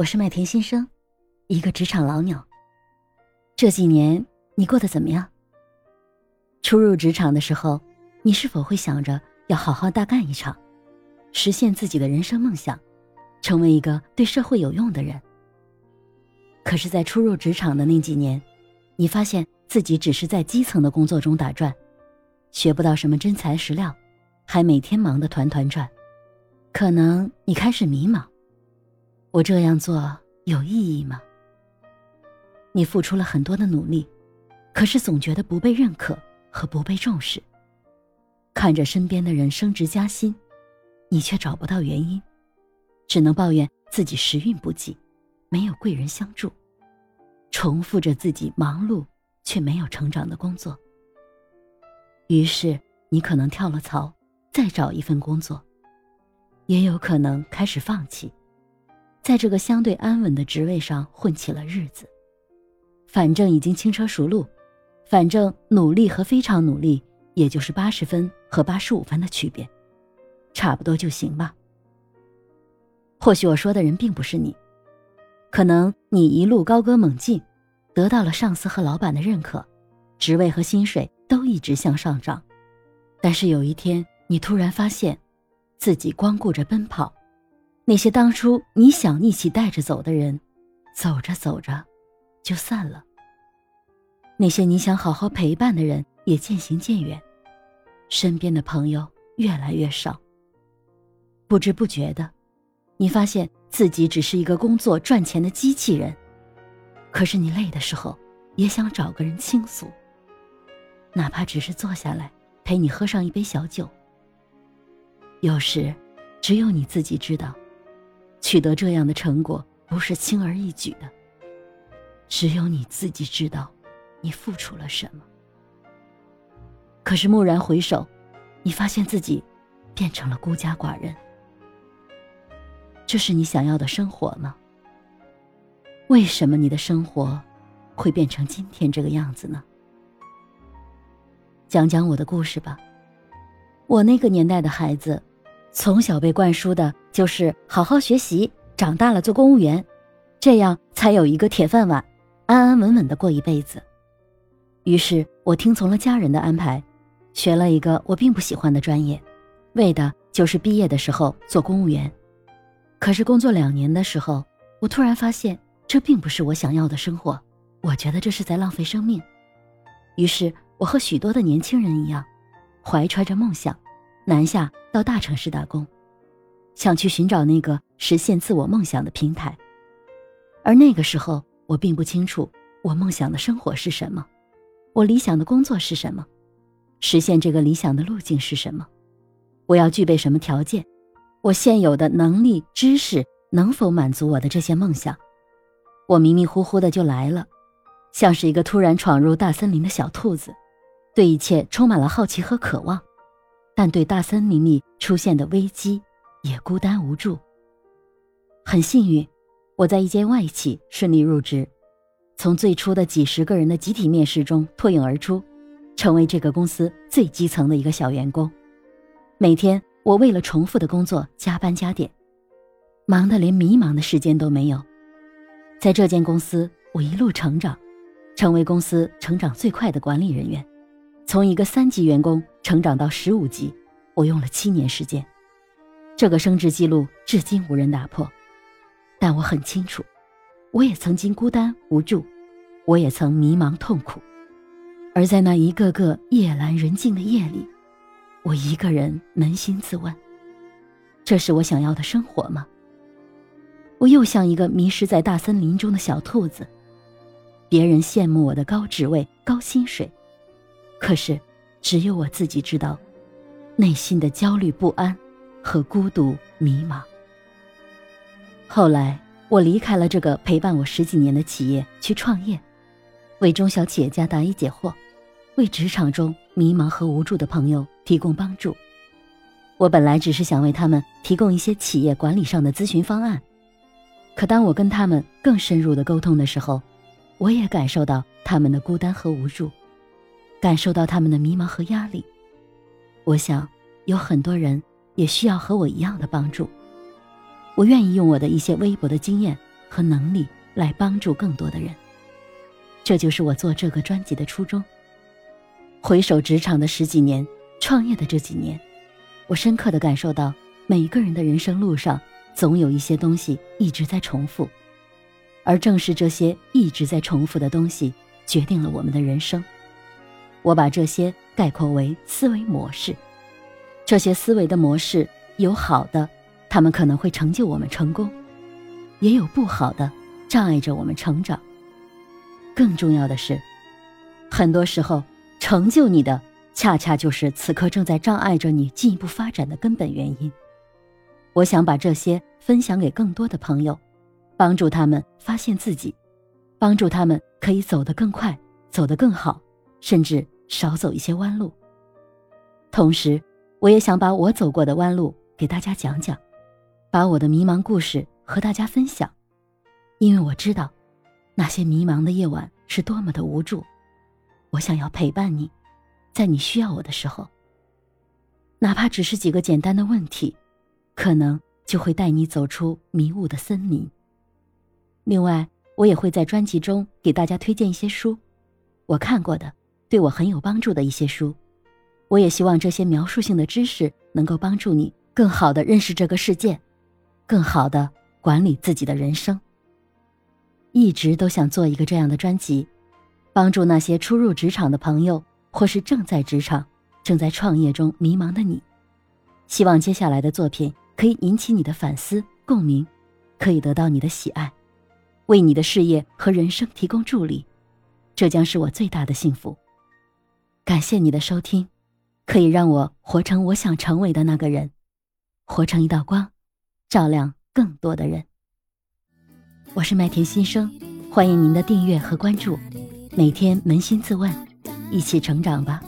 我是麦田新生，一个职场老鸟。这几年你过得怎么样？初入职场的时候，你是否会想着要好好大干一场，实现自己的人生梦想，成为一个对社会有用的人？可是，在初入职场的那几年，你发现自己只是在基层的工作中打转，学不到什么真材实料，还每天忙得团团转。可能你开始迷茫。我这样做有意义吗？你付出了很多的努力，可是总觉得不被认可和不被重视。看着身边的人升职加薪，你却找不到原因，只能抱怨自己时运不济，没有贵人相助，重复着自己忙碌却没有成长的工作。于是你可能跳了槽，再找一份工作，也有可能开始放弃。在这个相对安稳的职位上混起了日子，反正已经轻车熟路，反正努力和非常努力也就是八十分和八十五分的区别，差不多就行吧。或许我说的人并不是你，可能你一路高歌猛进，得到了上司和老板的认可，职位和薪水都一直向上涨，但是有一天你突然发现，自己光顾着奔跑。那些当初你想一起带着走的人，走着走着，就散了。那些你想好好陪伴的人，也渐行渐远，身边的朋友越来越少。不知不觉的，你发现自己只是一个工作赚钱的机器人。可是你累的时候，也想找个人倾诉，哪怕只是坐下来陪你喝上一杯小酒。有时，只有你自己知道。取得这样的成果不是轻而易举的。只有你自己知道，你付出了什么。可是蓦然回首，你发现自己变成了孤家寡人。这是你想要的生活吗？为什么你的生活会变成今天这个样子呢？讲讲我的故事吧。我那个年代的孩子。从小被灌输的就是好好学习，长大了做公务员，这样才有一个铁饭碗，安安稳稳的过一辈子。于是我听从了家人的安排，学了一个我并不喜欢的专业，为的就是毕业的时候做公务员。可是工作两年的时候，我突然发现这并不是我想要的生活，我觉得这是在浪费生命。于是我和许多的年轻人一样，怀揣着梦想。南下到大城市打工，想去寻找那个实现自我梦想的平台。而那个时候，我并不清楚我梦想的生活是什么，我理想的工作是什么，实现这个理想的路径是什么，我要具备什么条件，我现有的能力、知识能否满足我的这些梦想？我迷迷糊糊的就来了，像是一个突然闯入大森林的小兔子，对一切充满了好奇和渴望。但对大森林里出现的危机也孤单无助。很幸运，我在一间外企顺利入职，从最初的几十个人的集体面试中脱颖而出，成为这个公司最基层的一个小员工。每天，我为了重复的工作加班加点，忙得连迷茫的时间都没有。在这间公司，我一路成长，成为公司成长最快的管理人员。从一个三级员工成长到十五级，我用了七年时间。这个升职记录至今无人打破。但我很清楚，我也曾经孤单无助，我也曾迷茫痛苦。而在那一个个夜阑人静的夜里，我一个人扪心自问：这是我想要的生活吗？我又像一个迷失在大森林中的小兔子。别人羡慕我的高职位、高薪水。可是，只有我自己知道，内心的焦虑不安和孤独迷茫。后来，我离开了这个陪伴我十几年的企业，去创业，为中小企业家答疑解惑，为职场中迷茫和无助的朋友提供帮助。我本来只是想为他们提供一些企业管理上的咨询方案，可当我跟他们更深入的沟通的时候，我也感受到他们的孤单和无助。感受到他们的迷茫和压力，我想有很多人也需要和我一样的帮助。我愿意用我的一些微薄的经验，和能力来帮助更多的人。这就是我做这个专辑的初衷。回首职场的十几年，创业的这几年，我深刻的感受到，每一个人的人生路上，总有一些东西一直在重复，而正是这些一直在重复的东西，决定了我们的人生。我把这些概括为思维模式。这些思维的模式有好的，他们可能会成就我们成功；也有不好的，障碍着我们成长。更重要的是，很多时候成就你的，恰恰就是此刻正在障碍着你进一步发展的根本原因。我想把这些分享给更多的朋友，帮助他们发现自己，帮助他们可以走得更快，走得更好，甚至少走一些弯路。同时，我也想把我走过的弯路给大家讲讲，把我的迷茫故事和大家分享，因为我知道，那些迷茫的夜晚是多么的无助。我想要陪伴你，在你需要我的时候，哪怕只是几个简单的问题，可能就会带你走出迷雾的森林。另外，我也会在专辑中给大家推荐一些书，我看过的，对我很有帮助的一些书。我也希望这些描述性的知识能够帮助你更好的认识这个世界，更好的管理自己的人生。一直都想做一个这样的专辑，帮助那些初入职场的朋友，或是正在职场、正在创业中迷茫的你。希望接下来的作品可以引起你的反思、共鸣，可以得到你的喜爱，为你的事业和人生提供助力。这将是我最大的幸福。感谢你的收听。可以让我活成我想成为的那个人，活成一道光，照亮更多的人。我是麦田心声，欢迎您的订阅和关注。每天扪心自问，一起成长吧。